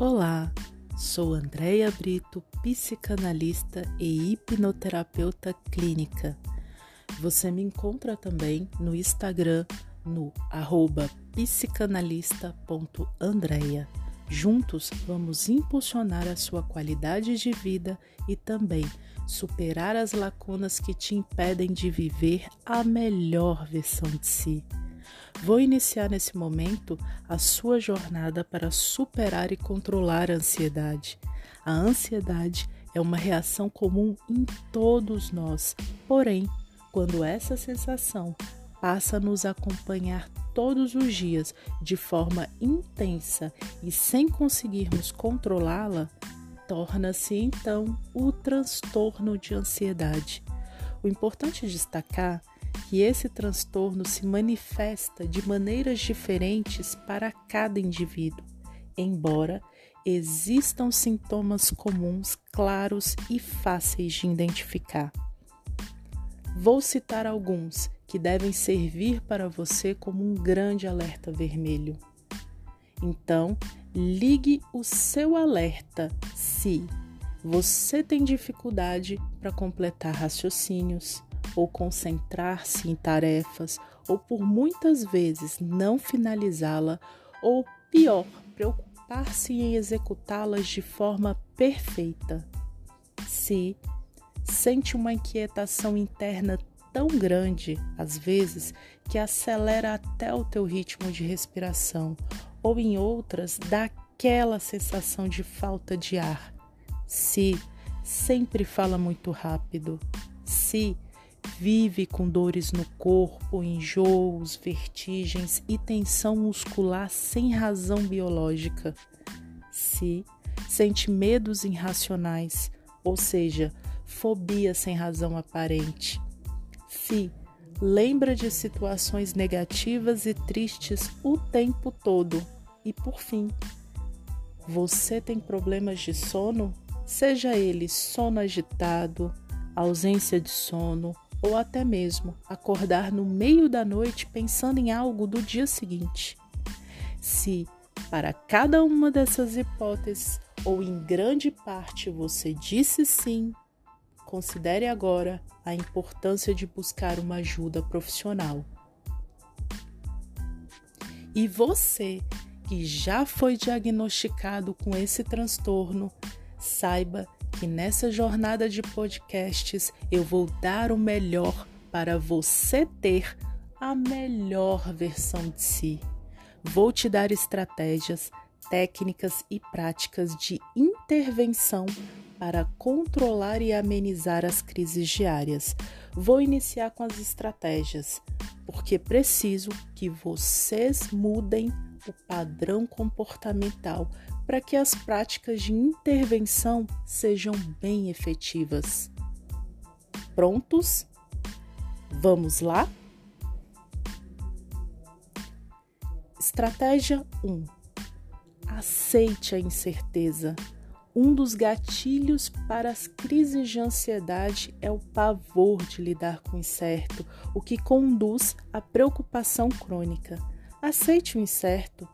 Olá, sou Andréia Brito, psicanalista e hipnoterapeuta clínica. Você me encontra também no Instagram no arroba psicanalista.andrea. Juntos vamos impulsionar a sua qualidade de vida e também superar as lacunas que te impedem de viver a melhor versão de si. Vou iniciar nesse momento a sua jornada para superar e controlar a ansiedade. A ansiedade é uma reação comum em todos nós, porém, quando essa sensação passa a nos acompanhar todos os dias de forma intensa e sem conseguirmos controlá-la, torna-se então o transtorno de ansiedade. O importante destacar que esse transtorno se manifesta de maneiras diferentes para cada indivíduo, embora existam sintomas comuns claros e fáceis de identificar. Vou citar alguns que devem servir para você como um grande alerta vermelho. Então, ligue o seu alerta se você tem dificuldade para completar raciocínios, ou concentrar-se em tarefas, ou por muitas vezes não finalizá-la, ou pior, preocupar-se em executá-las de forma perfeita. Se sente uma inquietação interna tão grande, às vezes, que acelera até o teu ritmo de respiração, ou em outras, dá aquela sensação de falta de ar. Se sempre fala muito rápido, se vive com dores no corpo, enjoos, vertigens e tensão muscular sem razão biológica. Se sente medos irracionais, ou seja, fobia sem razão aparente. Se lembra de situações negativas e tristes o tempo todo. E por fim, você tem problemas de sono? Seja ele sono agitado, ausência de sono ou até mesmo acordar no meio da noite pensando em algo do dia seguinte. Se para cada uma dessas hipóteses ou em grande parte você disse sim, considere agora a importância de buscar uma ajuda profissional. E você que já foi diagnosticado com esse transtorno, saiba que nessa jornada de podcasts eu vou dar o melhor para você ter a melhor versão de si. Vou te dar estratégias, técnicas e práticas de intervenção para controlar e amenizar as crises diárias. Vou iniciar com as estratégias, porque preciso que vocês mudem o padrão comportamental para que as práticas de intervenção sejam bem efetivas. Prontos? Vamos lá? Estratégia 1: Aceite a incerteza. Um dos gatilhos para as crises de ansiedade é o pavor de lidar com o incerto, o que conduz à preocupação crônica. Aceite o incerto,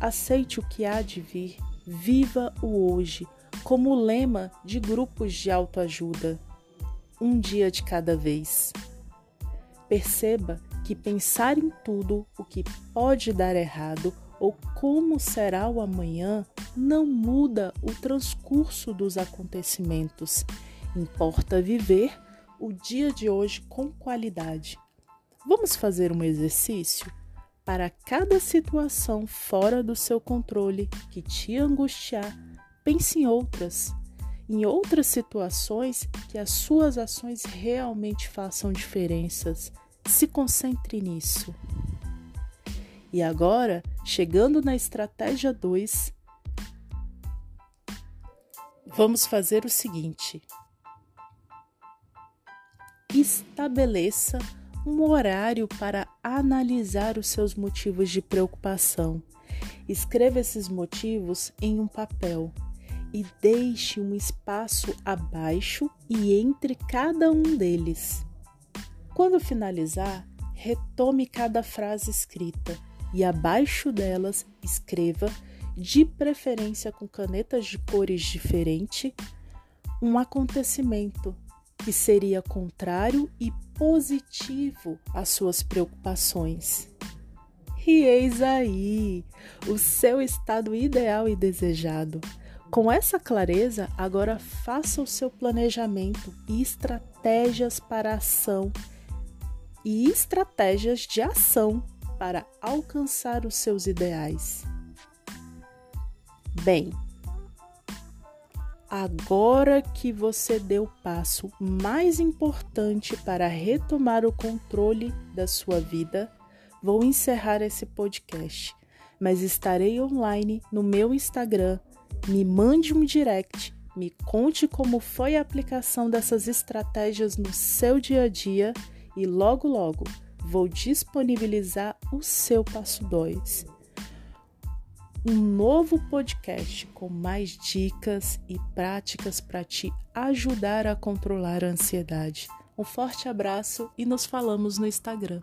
aceite o que há de vir, viva o hoje, como lema de grupos de autoajuda. Um dia de cada vez. Perceba que pensar em tudo o que pode dar errado ou como será o amanhã não muda o transcurso dos acontecimentos. Importa viver o dia de hoje com qualidade. Vamos fazer um exercício? Para cada situação fora do seu controle que te angustiar, pense em outras, em outras situações que as suas ações realmente façam diferenças. Se concentre nisso. E agora, chegando na estratégia 2, vamos fazer o seguinte: estabeleça um horário para analisar os seus motivos de preocupação. Escreva esses motivos em um papel e deixe um espaço abaixo e entre cada um deles. Quando finalizar, retome cada frase escrita e abaixo delas escreva de preferência com canetas de cores diferentes, um acontecimento que seria contrário e positivo às suas preocupações. E eis aí o seu estado ideal e desejado. Com essa clareza, agora faça o seu planejamento e estratégias para ação e estratégias de ação para alcançar os seus ideais. Bem, agora que você deu o passo mais importante para retomar o controle da sua vida, vou encerrar esse podcast, mas estarei online no meu Instagram. Me mande um direct, me conte como foi a aplicação dessas estratégias no seu dia a dia. E logo logo vou disponibilizar o seu passo 2 um novo podcast com mais dicas e práticas para te ajudar a controlar a ansiedade. Um forte abraço e nos falamos no Instagram.